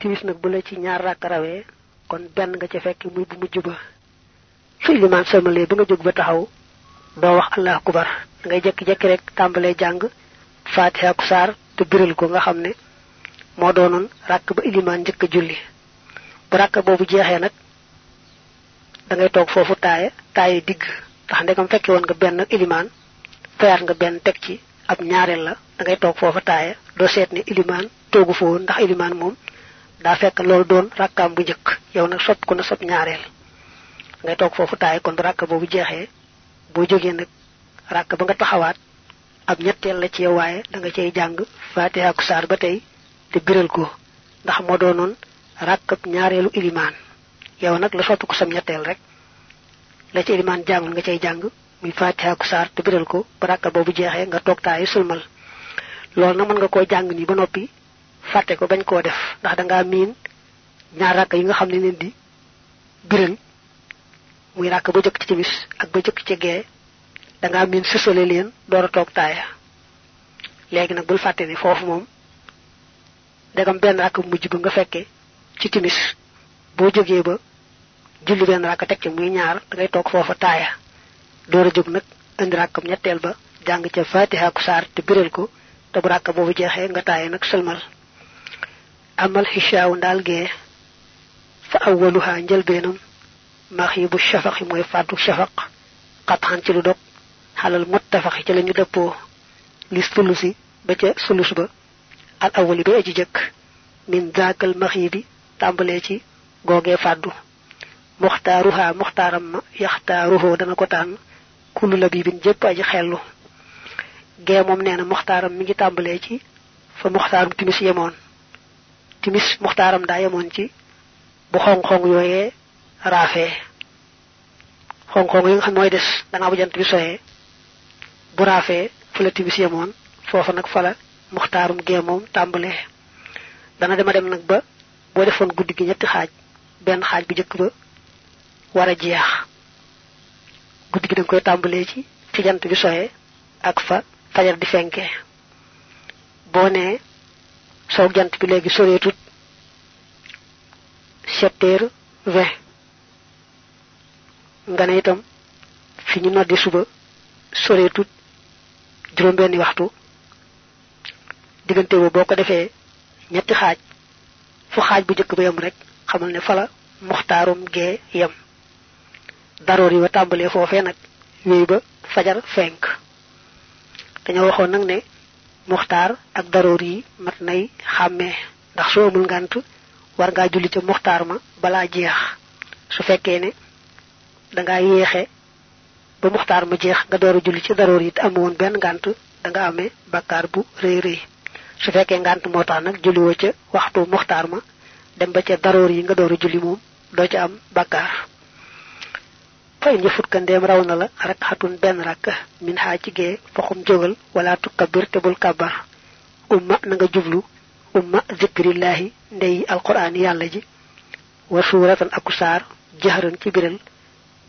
timis nag bu la ci ñaar rakk rawee kon benn nga ca fekk muy bu mujj ba. Su ilimaan sëlmalee ba nga jóg ba taxaw doo wax allah akubar ngay jekki-jekki rek tàmbalee jàng fatiha ku saar te biral ko nga xam ne moo doonoon ba ilimaan njëkk julli. Bu rakk boobu jeexee nag da ngay toog foofu taaye taaye digg. Ndax ndegam fekke woon nga benn ilimaan fayaat nga benn teg ci ab ñaareel la da ngay toog foofa taaya doo seet ne ilimaan toogu fa woon ndax ilimaan moom daa fekk loolu doon rakkaam bu njëkk. Yow nag sopp ko na sopp ñaareel. Ngay toog foofu taaya kon bu rakk boobu jeexee boo jógee nag rakk ba nga taxawaat ab ñetteel la ci yow waaye da nga cay jàng fatiha ku saar ba tey te biral ko. Ndax moo doonoon rakkab ñaareelu ilimaan. Yow nag la sopp ko sam ñetteel rek. La ci ilimaan jàngul nga cay jàng muy fatiha ku saar te ko. Ba rakka jeexee nga toog taayi sulmal. Loolu na mën nga koo jàng ni ba noppi fàtte ko bañ koo def ndax da ngaa miin ñaar rakk yi nga xam ne leen di biral. muy rakk ba jëkk ci timis ak ba jëkk ci gee da ngaa miin sësale leen door a toog taaya. Léegi bul fàtte ni foofu moom dagam benn rakk mujj ba nga fekke ci timis. Boo jógee ba julli benn rakk teg ci muy ñaar da ngay toog foofa taaya. Door a jóg nag indi rakkam ñetteel ba jàng ca fatiha ku saar te biral ko. Te bu rakk nga nag sëlmal amal xishaaw ndaal gee fa awwaluha njëlbeenam maxibu shafaqi mooy fàddu shafaq xatxan ci lu dog xalal muttafaxi ci lañu dëppoo li sulusi ba ca sulus ba al awwali ba aji jëkk min zaakal maxibi tàmbalee ci googee fàddu muxtaaruha muxtaaram ma yaxtaaruhoo dana ko tànn kullu la jëpp aji xellu gee moom nee na muxtaaram mi ngi tàmbalee ci fa muxtaarum timis yemoon timis muxtaaram daa yemoon ci bu xong-xong yooyee raafee xong-xong yi nga xam mooy des gannaaw bu jant bi soyee. bu raafee fa la timis yemoon foofa nag fa la muxtaarum gee moom tàmbalee. dana dema dem nag ba boo defoon guddi gi ñetti xaaj benn xaaj bu jëkk ba war a jeex. guddi gi da nga koy tàmbalee ci fi jant bi soyee ak fa fajar di fenke boo nee soog jant bi léegi soreetut. Sept heures vingt. Nga ne itam fi ñu noddi suba soreetut juróom benni waxtu. Diggante boobu boo ko ñetti xaaj. Fu xaaj bu jëkk ba yem rek xamal ne fala muxtaarum gee yem. Daroor yi wa tàmbalee foofee nag wéy ba fajar fenk. Dañoo waxoon nag ne muxtaar ak daroor yi mat nay xàmmee ndax soo amul ngànt war ngaa julli ca muxtaar ma balaa jeex. Su fekkee ne dangaa yéexe ba muxtaar ma jeex nga door a julli ci daroor yi te amoon benn ngànt danga amee bakkaar bu rëy rëy. Su fekkee ngànt moo tax nag julliwoo ca waxtu muxtaar ma dem ba ca daroor yi nga door julli moom doo ca am bakkaar fa in jëfut ka ndeem raw na la rek xatun benn rakk min xaa ci gee faxum jógal wala tukkabir te bul umma na nga jublu. Umma zikrillahi ndey alquran yàlla ji. Wa suuratan aku saar jaxaran ci biral.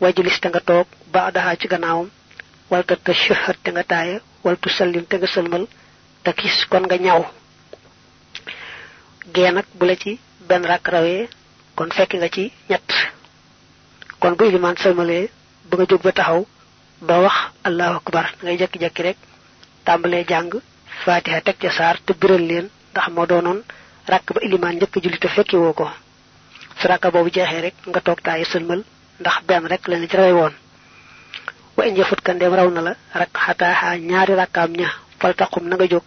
Wajlis te nga toog baadaha ci gannaawam. Wal ta nga taaya wal tu sallim nga sëlmal. Te kis kon nga ñaw. Gee nag bu la ci benn rakk rawee kon fekk nga ci ñett kon bu ilimaan sëlmalee ba nga jóg ba taxaw doo wax allahu akbar ngay jekki-jekki rek tàmbalee jàng fatiha teg ca saar te biral leen ndax moo doonoon rakk ba ilimaan njëkk julli te fekki woo ko. Su rakka rek nga toog taayi sëlmal ndax benn rek lañu ci rawee woon. Wa in jëfut ka ndeem raw na la rak xataaxaa ñaari rakkaam ña fal taqum nga jóg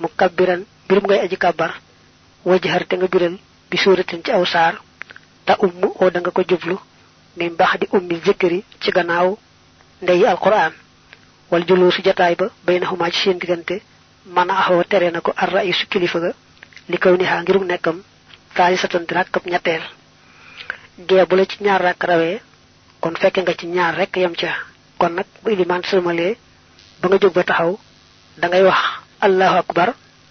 mu kabbiran mbirum ngay aji kabbar wajhar te nga biral bi suuratin ci aw saar ta ummu oo da nga ko jublu min baax di ummi zikri ci gannaaw ndeyi alquran. Wal juloo su jataay ba baynahuma ci seen diggante. Man axoo tere na ko ar raisu kilifa ga. Li kaw ni xaa ngirum nekkam. Taali satan di rakkab ñetteel. Gee bu la ci ñaar rakk rawee kon fekke nga ci ñaar rek yem ca. Kon nag bu sëlmalee ba nga jóg ba taxaw da ngay wax allahu akbar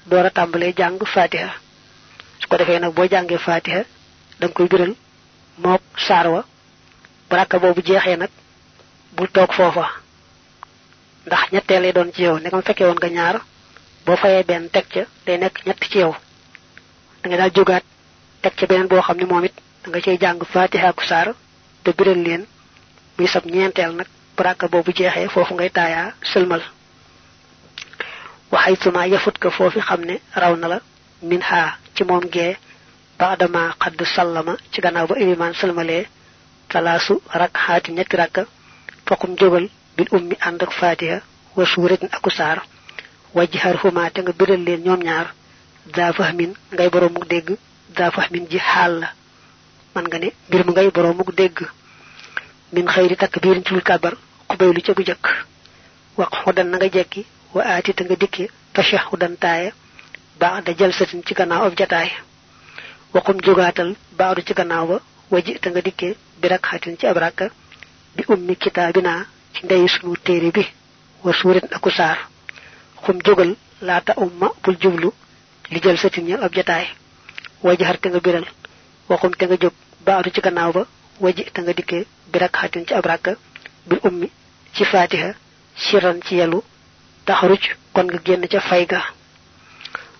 door a tàmbalee jàng fatiha su ko defee nag boo jàngee fatiha da nga koy biral mook saar wa bu rakka boobu jeexee nag bul toog foofa. Ndax ñetteel lay doon ci yow ndegam fekkee woon nga ñaar boo fayee benn teg ca day nekk ñett ci yow. Da nga daal jógaat tek ci benen bo xamni momit da nga cey jang fatiha ku sar te biral leen. Muy sab nak baraka bobu jeexee fofu ngay yafut ka foofi xam la min ha ci moom gee baadama xadd sallama ci gannaaw ba talaasu rak xaati ñetti rakka fokum jógal bil ummi ànd ak fatiha wa suuratin aku saar. Wajhar huma te nga biral leen ñoom ñaar. Daa fahmin ngay boromuk dégg. Daa fahmin ji man nga ne mu ngay min xayri takbirin ci kabar xubaylu ca bu jëkk wax xudan na nga jekki. Wa aati te nga dikke tashahudan taaya. Ba'da jalsatin ci gannaaw ab jataay. Waxum jogaatal baadu ci gannaaw ba waji te nga dikke bi rakxatin ci bi ummi kitaabina ci ndey sunu téere bi wa suurin aku saar xum jógal laata umma bul jublu. Li jalsatin ñal ab jataay waji har te nga biral waxum te nga jóg baadu ci gannaaw ba nga dikke bi ci bil ummi ci fatiha siran ci yalu. Taxaruj kon nga génn ca fay ga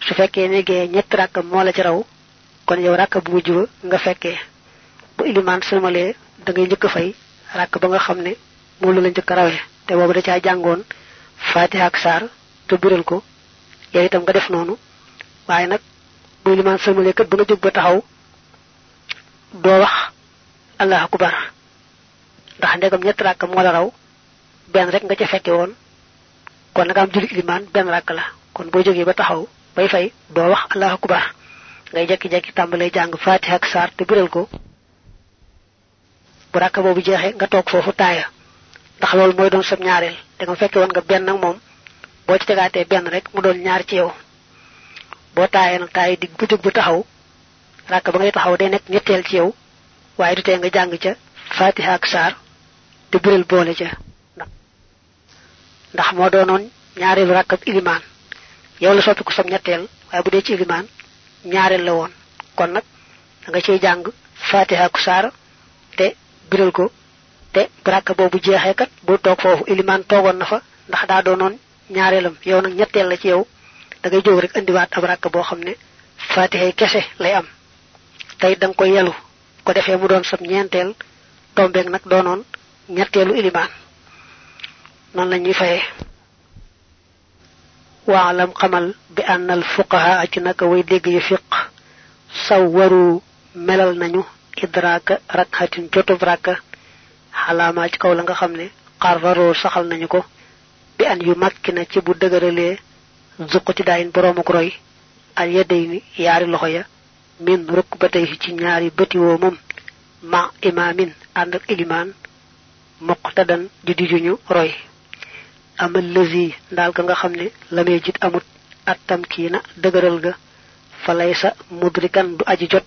su fekkee ne gee ñett la ci raw kon yow rakk bu nga fekkee bu ilimaan sëlmalee da ngay njëkk fay rakk ba nga xam ne moom la njëkk rawee. Te boobu da caa jàngoon fatiha ak saar te biral ko. Yow itam nga def noonu. Waaye nag bu sëlmalee kat ba nga ba taxaw doo wax allah akbar. Ndax ndegam ñett rakk moo la raw benn rek nga ca fekke woon. Kon nga am julli iliman ben rak la. Kon bo ba taxaw bay fay do wax allahu akbar. Ngay jekki jekki tambale jang fatiha ak sar te ko bu rak bobu jexé nga tok fofu taaya. Ndax lol moy doon sab ñaarel da nga fekke won nga ben nak mom bo ci tegaté ben rek mu doon ñaar ci yow. Bo taayé nak taay dig bu jog bu taxaw rak ba ngay taxaw day nek ñettel ci yow. Waye du té nga jang ca fatiha ak sar te biral boole ca. Ndax moo doonoon ñaareelu rakkab ilimaan. Yow la soppi ko sam ñetteel waaye bu ci ilimaan ñaareel la woon. Kon nag da nga ciy jàng fatiha ku saar te biral ko. Te rakka boobu jeexee kat bu toog foofu ilimaan toogoon na fa ndax daa doonoon ñaareelam. Yow nag ñetteel la ci yow. Da ngay jóg rek andiwaat ab rakka boo xam ne fatiha kese lay am. Tey da nga yelu. Ko defee mu sam ñeenteel tombeeg nag doonoon ñetteelu ilimaan. Non la ñuy fayé waalam xamal bi annal fuqaha ci naka way dégg yu fiq. Melal nañu idraka rakhatin jotub raka halama ci kaw la nga xamne qarraro saxal nañu ko bi an yu makkina ci bu dëgëralee zuq ci daayin boroomu roy al yadayni yaari loxo ya min rukbatay ci ñaari bëti woo moom ma imamin ànd ak ilimaan muqtadan di dijuñu roy. Amal lazi dal ka nga xamne lamay jit amut atam kiina deugeral ga falaysa mudrikan du aji jot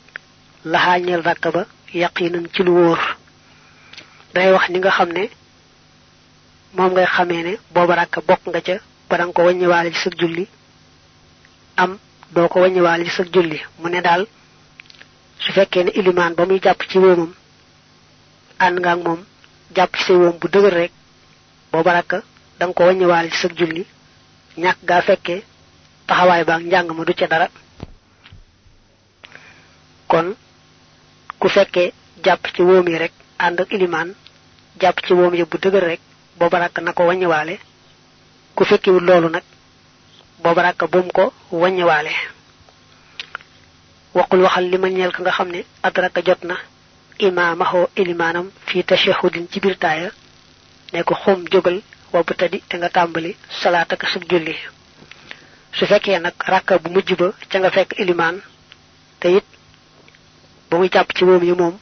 la hañel rakaba yaqinan ci lu wor day wax ni nga xamne mom ngay xamé ne rakka nga ca ba ci sa julli am do ko wañi walé ci sa julli. Mu ne dal su fekkee ne iliman ba muy japp ci womam and nga ak mom japp ci wom bu rek rakka ci sa julli ba ma du dara. Kon ku fekke japp ci womi rek and ak iliman japp ci womi bu deugal rek bo barak nako wañi walé ku fekki wu lolu nak bo barak bum ko wañi walé waqul waxal liman ñel ka nga xamne adraka jotna imamahu ilimanam fi tashahhudin ci bir ne ko xom jogal bobu tadi te nga tambali salata ka sub julli. Su fekke nak rakka bu mujj ba nga fekk iliman te it bu muy japp ci mom yi mom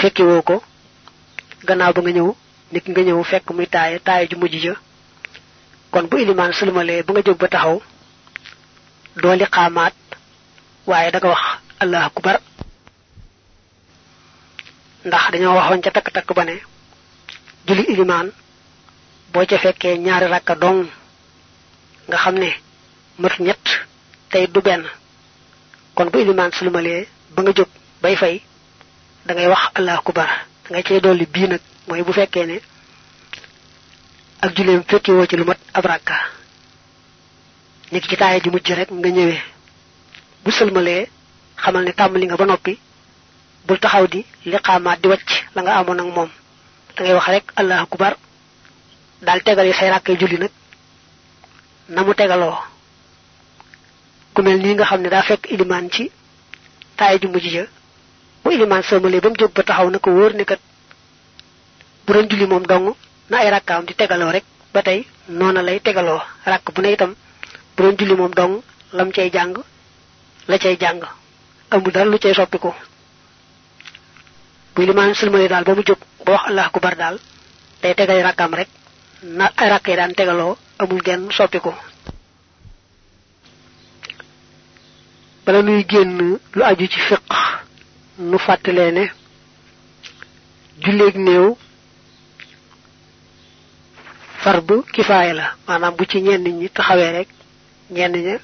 fekki woko gannaaw ba nga ñew nit nga ñew fekk muy taaye taaye ju mujj ja. kon bu iliman sulmale bu nga jog ba taxaw do li waaye da nga wax allah akbar. ndax dañoo waxoon ca takk takk ba ne julli iliman boo ca fekkee ñaari rakka dong nga xam mat ñett tey du benn. kon bu iliman sulmalee ba nga jóg bay fay da ngay wax allah akbar da ngay cey dolli bii nag mooy bu fekkee ne ak julleem fekki woo ci lu mat ab rakka. Nit ci taaya ji mujj rek nga ñëwee bu sulmalee xamal ne tàmbali nga ba noppi bul taxaw di liqaamaat di wacc la nga amoon ak moom. Da ngay wax rek allah akbar daal tegal say ràkkay julli nag na mu tegaloo. Ku mel nii nga xam ne daa fekk ilimaan ci taay ju mujj ja bu ilimaan sëmale ba mu jóg ba taxaw na ko ne kat bu doon julli moom dong na ay di tegaloo rek ba tey noona lay tegaloo rakk bu ne itam bu doon julli moom dong lam cay jàng la cay jàng amul dara lu cay soppiku. Bu wax allah ku bar daal day tegal rakkaam rek na ay rakk yi daan tegaloo amul genn bala nuy génn lu aju ci fiq nu fàttalee ne julleeg néew farbu kifaaya la. Maanaam bu ci ñenn ñi taxawee rek ñenn ña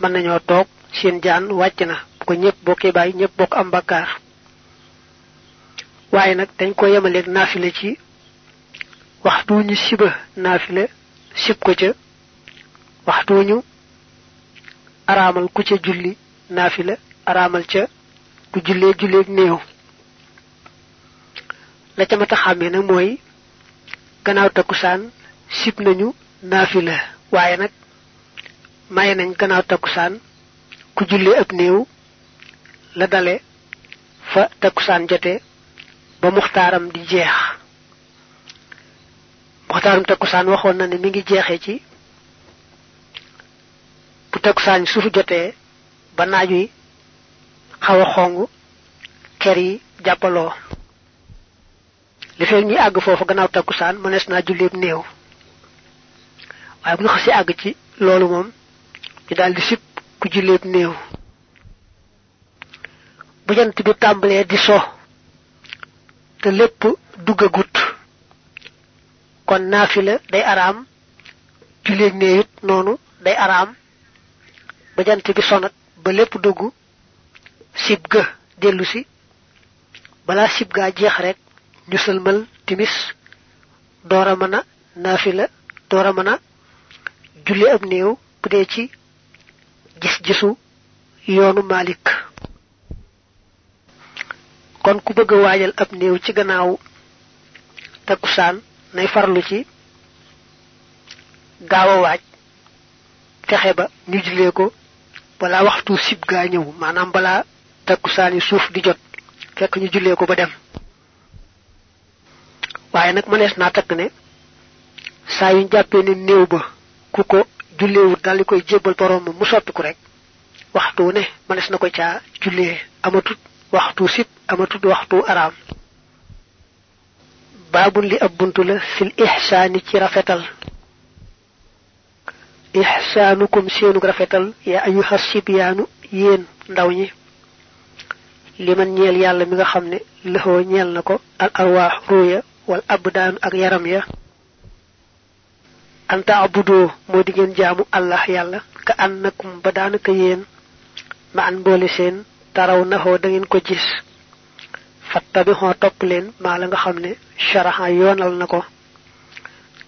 mën nañoo toog seen jaan wàcc na bu ko ñëpp bokkee bàyyi ñëpp bokk am bakkaar waaye nag dañ ko yemaleeg naafile ci waxtu ñu siba naafile sib ko ca waxtu ñu araamal ku ca julli naafila araamal ca ku jullee julleeg néew. La ca mata xàmmee nag mooy gannaaw takkusaan sib nañu naafila. Waaye nag maye nañ gannaaw takkusaan ku jullee ab néew la dale fa takkusaan jote ba muxtaaram di jeex. Muxtaaram takkusaan waxoon na ne mi ngi jeexee ci bu jotee ba naaj wi xaw a xong ker yi jàppaloo. Li fekk ñi àgg foofu gannaaw takkusaan mënees naa julleeb néew. Waaye bu ñu xasee àgg ci loolu moom ñu daal di sib ku julleeb néew. Bu jant bi tàmbalee di so te lépp duggagut. Kon naafila day araam julleeg néew it noonu day araam. Ba jant bi sonat ba lépp dugg sib ga dellu si balaa sib gaa jeex rek ñu sëlmal timis door a mën a naafila door a mën a julli ab néew bu dee ci gis-gisu yoonu Malik kon ku bëgg waajal ab néew ci gannaaw takkusaan nay farlu ci gaaw waaj fexe ba ñu jullee ko balaa waxtu sib gaa ñëw maanaam balaa takkusaani suuf di jot fekk ñu jullee ko ba dem. Waaye nag mënees naa takk ne saa yuñ jàppee ne néew ba ku ko julleewut daal di koy jébbal borom mu soppiku rek waxtu ne mënees na ko caa jullee amatut waxtu waxtu araam. Baabun li ab buntu la fil ihsaani ci rafetal ihsaanukum seenug rafetal. Yaa ayuha sibyaanu yéen ndaw ñi. Liman ñeel yàlla mi nga xam ne ñeel na ko al arwaax ruuya wal abdaanu ak yaram ya. Anta abudoo moo ngeen jaamu allah yàlla ka annakum ba daanaka yéen ma an boole seen taraw naxoo da ngeen ko gis. Fattabixoo topp leen maa la nga xam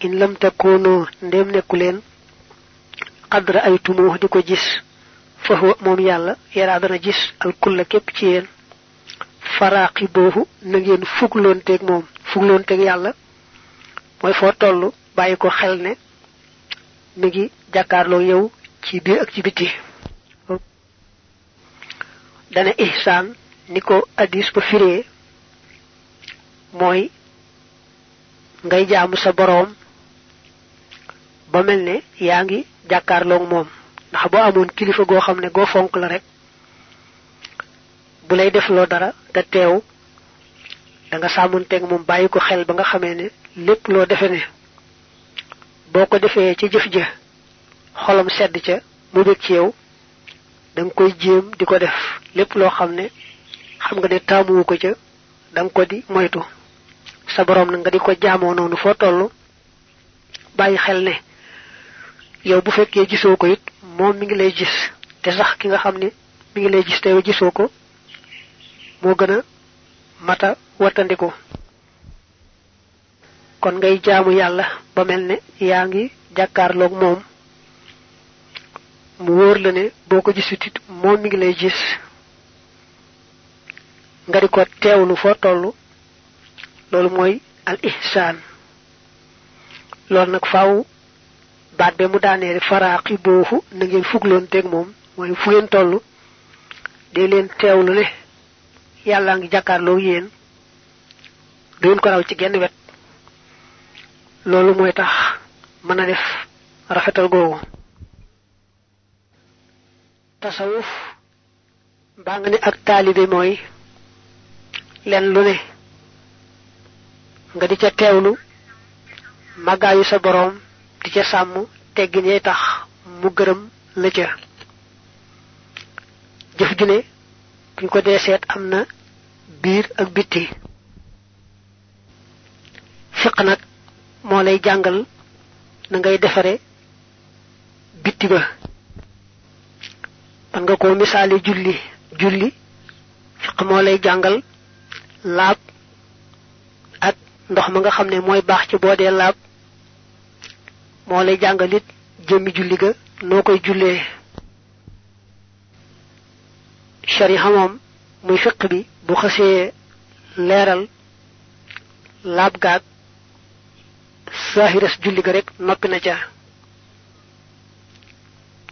in lam leen xadra ay tumoo di ko gis fa huwa moom yàlla yaraa dana gis al kulla képp ci yéen. Faraaqi boobu na ngeen fugloonteeg moom fugloonteeg yàlla. Mooy foo toll bàyyi ko xel ne mi ngi jàkkaarloo yow ci biir ak ci biti. Dana ihsaan ni ko addis ba firee mooy ngay jaamu sa boroom ba mel ne yaa ngi jàkkaarloog moom. ndax boo amoon kilifa goo xam ne goo fonk la rek bu lay def loo dara te teew da nga sàmmanteeg moom bàyyi ko xel ba nga xamee ne lépp loo defe ne boo ko defee ci jëf ja xolam sedd ca mu bég ci yow da nga koy jéem di ko def. lépp loo xam ne xam nga ne taamuwu ko ca da nga ko di moytu. sa boroom na nga di ko jaamoo noonu foo toll bàyyi xel ne yow bu fekkee gisoo ko it moom mi ngi lay gis. Te sax ki nga xam mi ngi lay gis te yow gisoo ko moo gën a mata wattandiku kon ngay jaamu yàlla ba mel ne yaa ngi jàkkaarloog moom. Mu wóor la ne boo ko gisut it moom mi ngi lay gis. Nga di ko teewlu foo toll loolu al ihsaan. Loolu nag faaw baat be mu daanee faraaxi boofu na ngeen fugloon teeg moom mooy fu ngeen toll dee leen teewlu ne yàlla ngi jàkkaarloo yéen du ngeen ko raw ci genn wet. Loolu mooy tax mën a def rafetal googu. Tasawuf mbaa nga ne ak taalibe mooy len lu ne. Nga di ca teewlu màggaayu sa boroom di ca sàmm teggin yay tax mu gërëm la ca. Jëf ju ne buñ ko dee seet am na biir ak bitti. Fiq nag moo lay jàngal na ngay defare bitti ba man nga ko misaale julli. Julli fiq moo lay jàngal laab ak ndox ma nga xam ne mooy ci boo dee moo lay jàngal it jëmmi julli ga noo koy jullee. Shariha moom muy fiq bi bu xësee leeral laab gaag saahiras julli ga rek noppi na ca.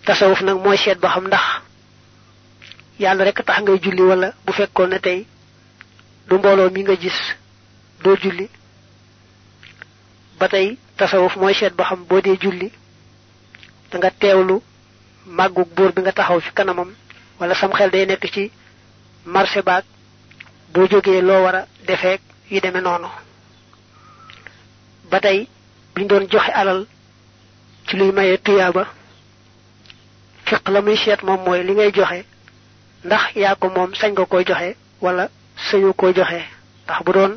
Tasawuf nag mooy seet ba xam ndax yàlla rek tax ngay julli wala bu fekkoon ne tey du mbooloo mi nga gis doo julli. Ba tey tasawuf mooy seet ba xam boo dee julli da nga teewlu màggug buur bi nga taxaw fi kanamam wala sam xel day nekk ci marché baag boo jógee loo war a defeek yu demee noonu. Ba biñ doon joxe alal ci luy maye tuyaaba fiq la muy seet moom mooy li ngay joxe ndax yaa ko moom sañ nga koy joxe wala sañu koy joxe. Ndax bu doon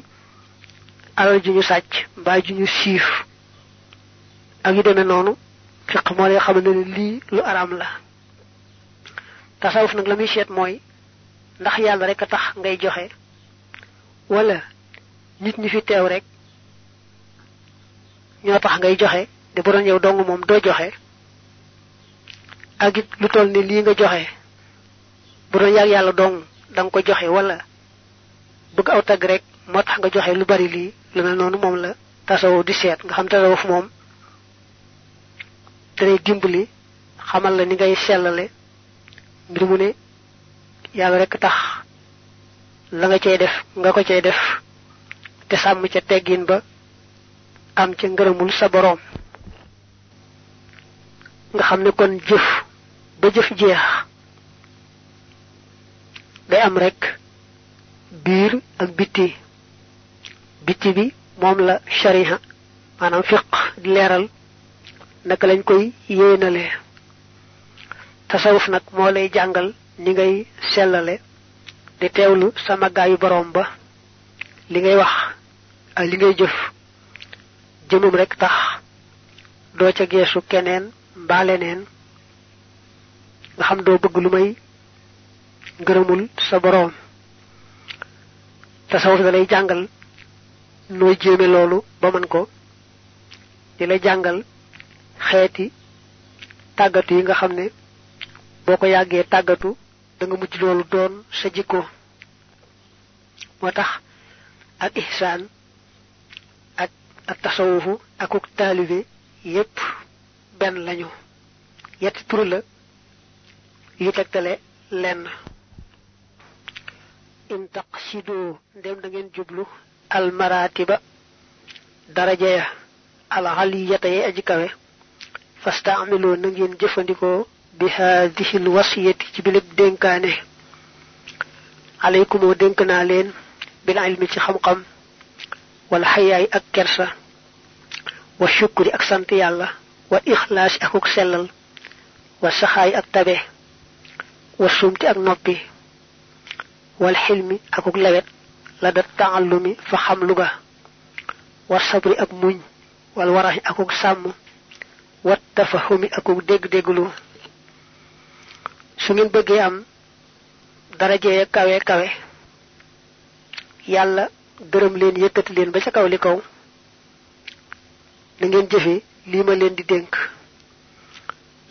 alal ñu mbaa siif ak yu demee noonu fiq moo lay ne lu araam la. Tasawuf nag la muy seet mooy ndax yàlla rek tax ngay joxe wala nit ñi fi teew rek ñoo tax ngay joxe de bu doon yow dong moom doo joxe ak it lu toll ni lii nga joxe bu doon yàlla dong da nga ko joxe wala bëgg aw tagg rek moo tax nga joxe lu bari lii lu mel noonu moom la tasawuf di seet. Nga xam tasawuf moom dalay dimbali xamal la ni ngay sellale. Mbir mu ne yàlla rek tax la nga cey def nga ko cey def te sàmm ca teggin ba am ca ngërëmul sa boroom. Nga xam kon jëf ba jëf jeex day am rek biir ak bitti bitti bi moom la shariha maanaam fiq di leeral naka lañ koy yéenale. Tasawuf nag moo lay jàngal ni ngay sellale di teewlu sa màggaayu boroom ba. Li ngay wax ak li ngay jëf jëmum rek tax doo ca geesu keneen mbaa leneen. Nga xam doo bëgg lu may ngërëmul sa boroom. Tasawuf da lay jàngal nooy jéeme loolu ba mën ko. Di la jàngal xeeti tàggatu yi nga xam ne boo ko yàggee tàggatu da nga mujj loolu doon sa jikko. Moo tax ak ihsaan ak ak tasawufu akuk taalibe yépp benn lañu. Yetti tur la yu tegtale lenn. In taqsidu ndem da ngeen jublu al maratiba daraja ya al aliyata yi aji kawe wa shukri ak sant yàlla wa ixlaasi akuk sellal wa saxaay ak tabe wa sumti ak noppi wal xilmi akuk lewet la da taallumi fa xam luga wa sabri ak muñ wal waraxi akuk sàmm wa tafahumi akuk dégg-dégglu su ngeen bëggee am darajee kawe kawe yàlla gërëm leen yëkkati leen ba ca kaw li kaw. Na ngeen jëfe leen di dénk.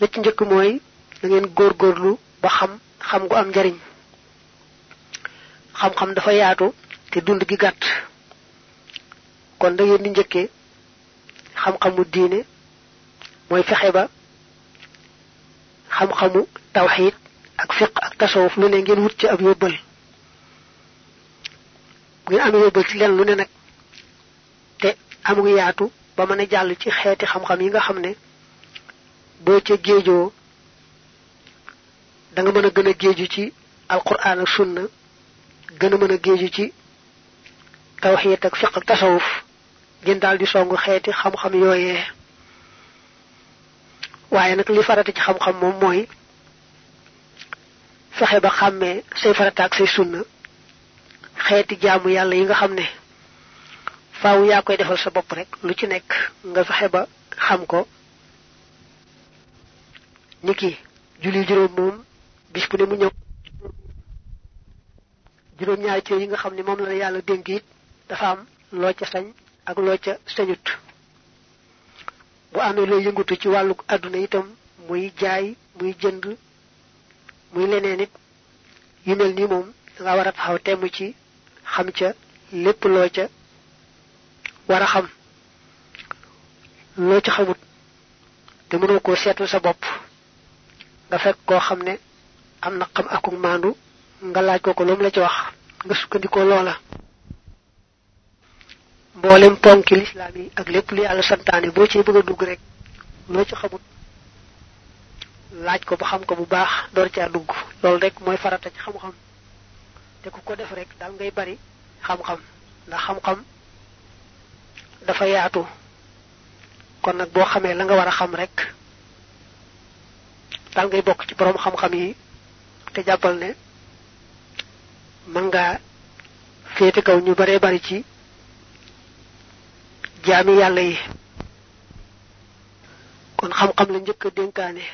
La ci njëkk mooy na ngeen góorgóorlu ba xam xam gu am njariñ. Xam-xam dafa yaatu te dund gi gàtt. Kon da ngeen di njëkkee xam-xamu mooy fexe ba xam-xamu tawxid ak fiq ak tasawuf lu ne ngeen wut ci ab yóbbal. Ngeen am yóbbal ci leen lu ne nag te amu yaatu ba mën a jàll ci xeeti xam-xam yi nga xam ne boo ca géejoo da nga mën a gën a géeju ci alquran ak sunna gën a mën a géeju ci tawxid ak fiq ak tasawuf. Ngeen daal di song xeeti xam-xam yooyee. Waaye nag li farata ci xam-xam moom mooy fexe ba xàmmee say farata ak say sunna xeeti jaamu yàlla yi nga xam ne faaw yaa koy defal sa bopp rek lu ci nekk nga fexe ba xam ko. Niki julli juróom moom bis bu ne mu ñëw juróom ñaari cër yi nga xam ne moom la yàlla dénk it dafa am loo ca sañ ak loo ca sañut bu amee loo yëngutu ci wàllu àdduna itam muy jaay muy jënd muy leneen it yu mel nii moom nga war a taxaw temm ci xam ca lépp loo ca war a xam. Loo ca xamut te mënoo koo sa bopp nga fekk koo xam ne am na xam akuk maandu nga laaj ko ko lu la ci wax nga sukkandikoo loola mboolem ponki lislaam yi ak lépp lu yàlla santaane boo ci bëgg a dugg rek loo ci xamut laaj ko ba xam ko bu baax door caa dugg. Loolu rek mooy farata ci xam-xam. Te ku ko def rek dal ngay bari xam-xam. Ndax xam-xam dafa yaatu. Kon boo xamee la nga war a xam rek dal ngay bokk ci borom xam-xam yi te jàppal ne mën ngaa féete kaw ñu baree bari ci jaami yàlla yi. Kon xam-xam la njëkk a dénkaane.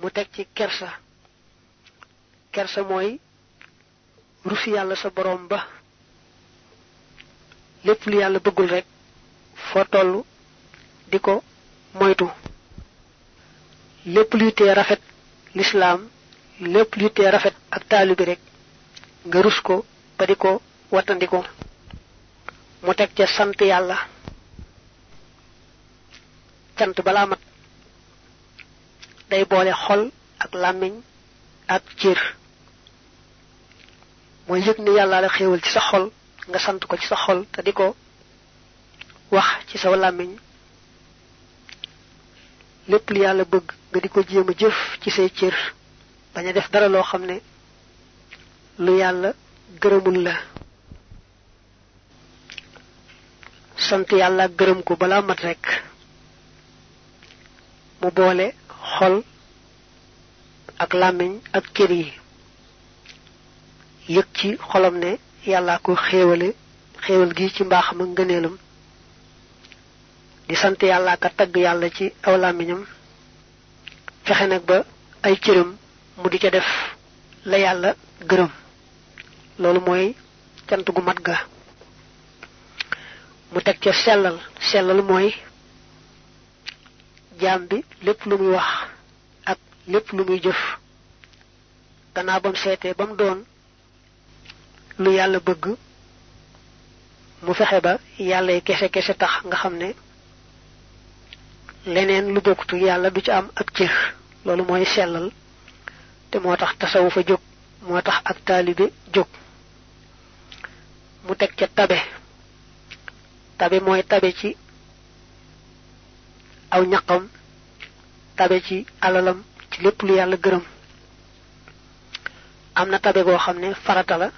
Mu teg ci kersa. Kersa mooy rusi yàlla sa borom ba. Lépp lu yàlla bëggul rek foo toll di ko moytu. Lépp luy tee rafet lislaam lépp luy tee rafet ak taalibi rek nga rus ko ba di ko wattandiko. Mu teg ca sant yàlla cant balaa mat day boole xol ak làmmiñ ak cër. Mooy yëg ni yàlla la xéewal ci sa xol nga sant ko ci sa xol te di ko wax ci sa làmmiñ. Lépp li yàlla bëgg nga di ko jéem a jëf ci say cër. Bañ a def dara loo xam ne lu yàlla gërëmul la. Sant yàlla gërëm ko balaa mat rek mu boole xol ak làmmiñ ak cër yi. Yëg ci xolam ne yàllaa ko xéewale xéewal gi ci mbaaxam ak ngëneelam. Di sant yàllaa ka tagg yàlla ci aw fexe nag ba ay cëram mu di ca def la yàlla gërëm. Loolu mooy cant gu mat mu teg ca sellal sellal mooy jaam bi lépp lu muy wax ak lépp lu muy jëf. Gannaaw bam seetee ba mu doon lu yàlla bëgg mu fexe ba yàlla kese kese tax nga xam ne leneen lu bokkutu yàlla du ci am ab cër. Loolu mooy sellal te moo tax tasawu fa jóg moo tax ak taalibe jóg. Mu teg ca tabe. Tabe mooy tabe ci aw ñaqam tabe ci alalam ci lépp lu yàlla gërëm. Am na tabe goo xam ne farata la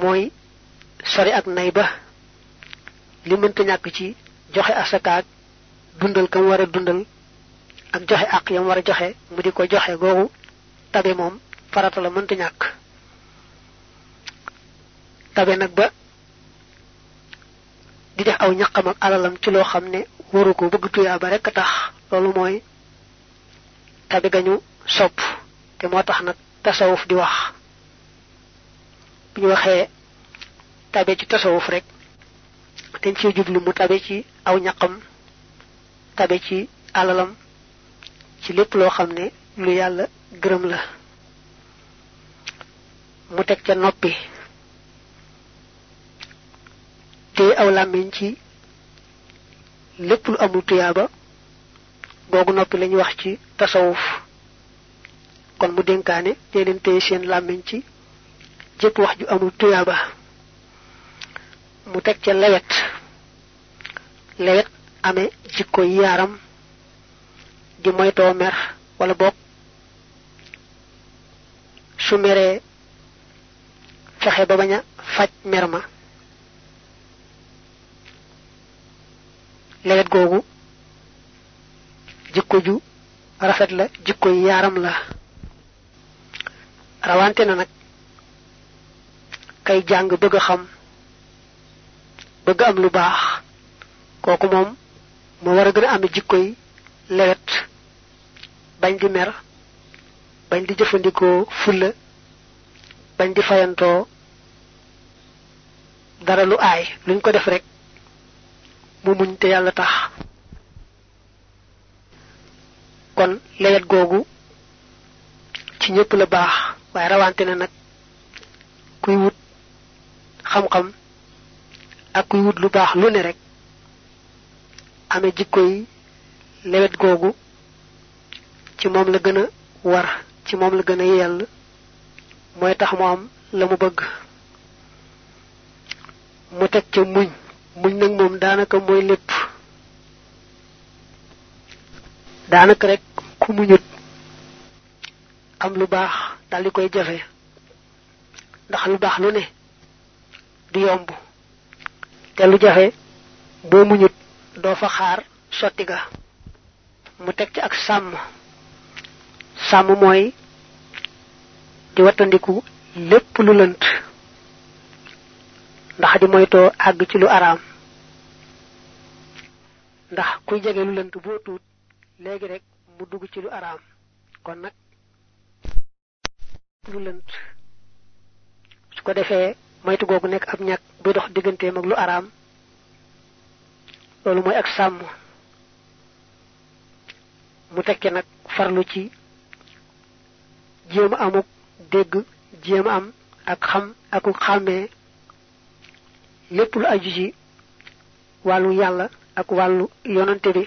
mooy sori ak nay ba. Li mënta ñàkk ci joxe asakaak dundal kam war a dundal ak joxe ak yam war a joxe mu di ko joxe googu tabe moom farata la mënta ñàkk. Tabe nag ba di def aw ñaqam ak alalam ci loo xam ne waru ko bëgg tuyaa ba rek tax loolu mooy tabe gañu sopp te moo tax nag tasawuf di wax. Bu ñu waxee tabe ci tasawuf rek dañ ci jublu mu tabe ci aw ñaqam tabe ci alalam ci lépp loo xam ne lu yàlla gërëm la. Mu teg ca noppi te aw ci lépp lu amul tuyaaba googu noppi lañu wax ci tasawuf. Kon mu dénkaane dee leen téye seen làmmiñ ci jëpp wax ju amul tuyaaba mu teg ca lewet. Lewet amee jikko yaaram di mer wala boog su fexe ba bañ a faj mer ma lewet googu jikko ju rafet la jikko yaaram la. Rawante na nag kay jàng bëgg xam bëgg am lu baax. Kooku moom mu war a gën jikko yi lewet bañ di mer bañ di jëfandikoo fulla bañ di fayantoo dara lu aay. Luñ ko def rek mu muñ te yàlla tax. Kon lewet googu ci ñëpp la baax waaye rawante na nag kuy wut xam-xam ak kuy wut lu baax lu ne rek lewet googu ci moom la war ci moom la gën a yell mooy tax mu am la mu bëgg. Mu teg ca muñ muñ nag moom daanaka mooy lépp daanaka rek ku muñut. Am lu baax daldi koy jafe. Ndax lu baax lu ne du yomb. Te lu jafe boo muñut doo fa xaar sotti ga. Mu teg ci ak sàmm. Sàmm mooy di wattandiku lépp lu lënt ndax di moytoo àgg ci lu araam. Ndax kuy jege lu lënt boo tuut léegi rek mu dugg ci lu araam. Kon nag lu lënt. Su ko defee moytu googu nekk ab ñàkk buy dox digganteem ak lu araam. Loolu mooy ak sàmm. Mu tekke nag farlu ci a amuk dégg a am ak xam aku xàmmee lépp lu aju ci wàllu yàlla ak wàllu yonante bi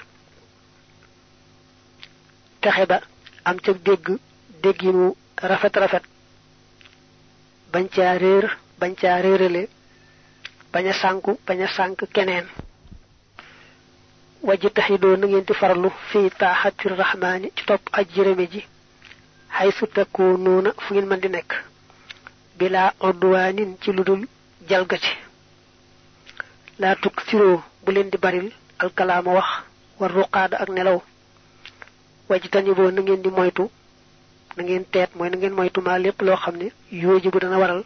texe ba am ca dégg dégginu rafet rafet bañ caa réer bañ caa réerale bañ a sànku bañ a sànk keneen. Na ngeen di farlu fii taaxatir rahmaani ci topp aj jërëme ji xay su takkoo noona fu ngeen mën di nekk bilaa odduwaanin ci lu dul jalgati laa tukk siroo bu leen di baril alkalaama wax war ruqaada ak nelaw wajji tani boo na ngeen di moytu na ngeen teet mooy na ngeen moytu maa lépp loo xam ne yooji bu dana waral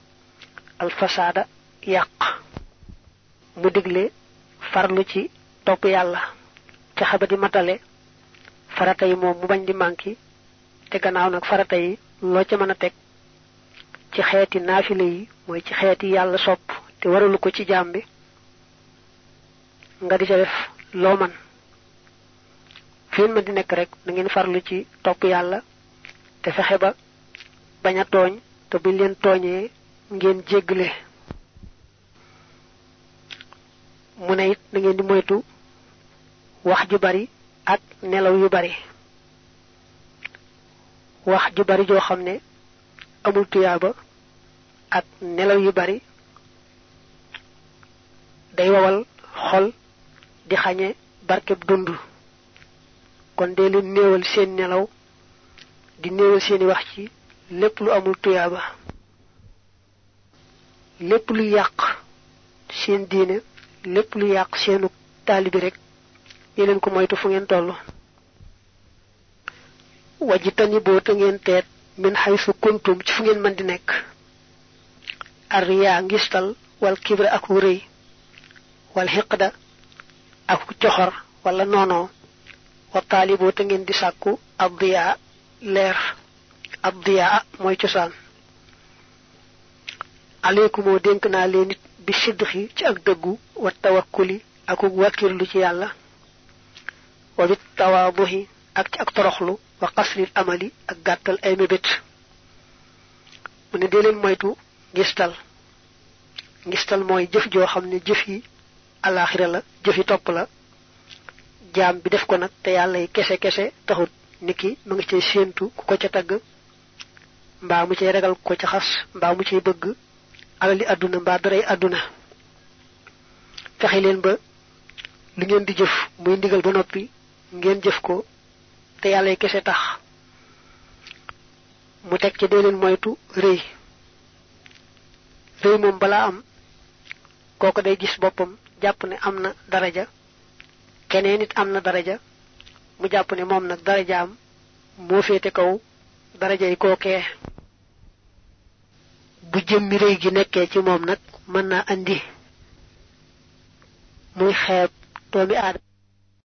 alfasaada yàq mu digle farlu ci topp yàlla. fexe ba di matale. farata yi moom mu bañ di manki te gannaaw nag farata yi loo ca mën a teg. ci xeeti naafile yi mooy ci xeeti yàlla sopp. te waralu ko ci jaam bi nga di ca def loo man. Fi ma di nekk rek na ngeen farlu ci topp yàlla te fexe ba bañ a tooñ te buñ leen tooñee ngeen jéggale. Mu ne it na ngeen di moytu wax ju bari ak nelaw yu bari. Wax ju bari joo xam amul tuyaaba ak nelaw yu bari day wawal xol di xañe barkeb dund kon dee leen néewal seen nelaw di néewal seeni wax ci lépp lu amul tuyaaba lépp lu yàq seen diine lépp lu yàq seenu taalibi rek leen ko moytu fu ngeen toll. Wajji tani boo te ngeen teet min xaysu kuntum ci fu ngeen mën di nekk. Arriyaa ngistal wal kibra ak rëy wal xiqda ak coxor wala noonoo wa taaliboo te ngeen di sàkku ab diyaa leer. Ab diyaa mooy cosaan. Aleykumoo dénk naa leen bi siddixi ci ak dëggu wa tawakkuli akuk wàkkirlu ci yàlla. Wa ak ci ak toroxlu wa qasril amali ak gàttal ay mébét. Mu dee leen moytu ngistal. Ngistal mooy jëf joo xam ne jëf yi alaxira la jëf yi topp la jaam bi def ko nag te yàlla yi kese kese taxut. Niki ma ngi cay séentu ku ko ca tagg mbaa mu cay ragal ko ca xas mbaa mu cay bëgg alali àdduna mbaa daray àdduna. Fexe leen ba li ngeen di jëf muy ndigal ba noppi ngeen jëf ko te yàlla kese tax. Mu teg ci dee moytu rëy. Rëy moom balaa am kooku day gis boppam jàpp ne am na daraja keneen it am na daraja mu jàpp ne moom nag darajaam moo féete kaw daraja yi kookee bu jëmmi rëy gi nekkee ci moom nag mën naa andi muy xeeb doomi aadama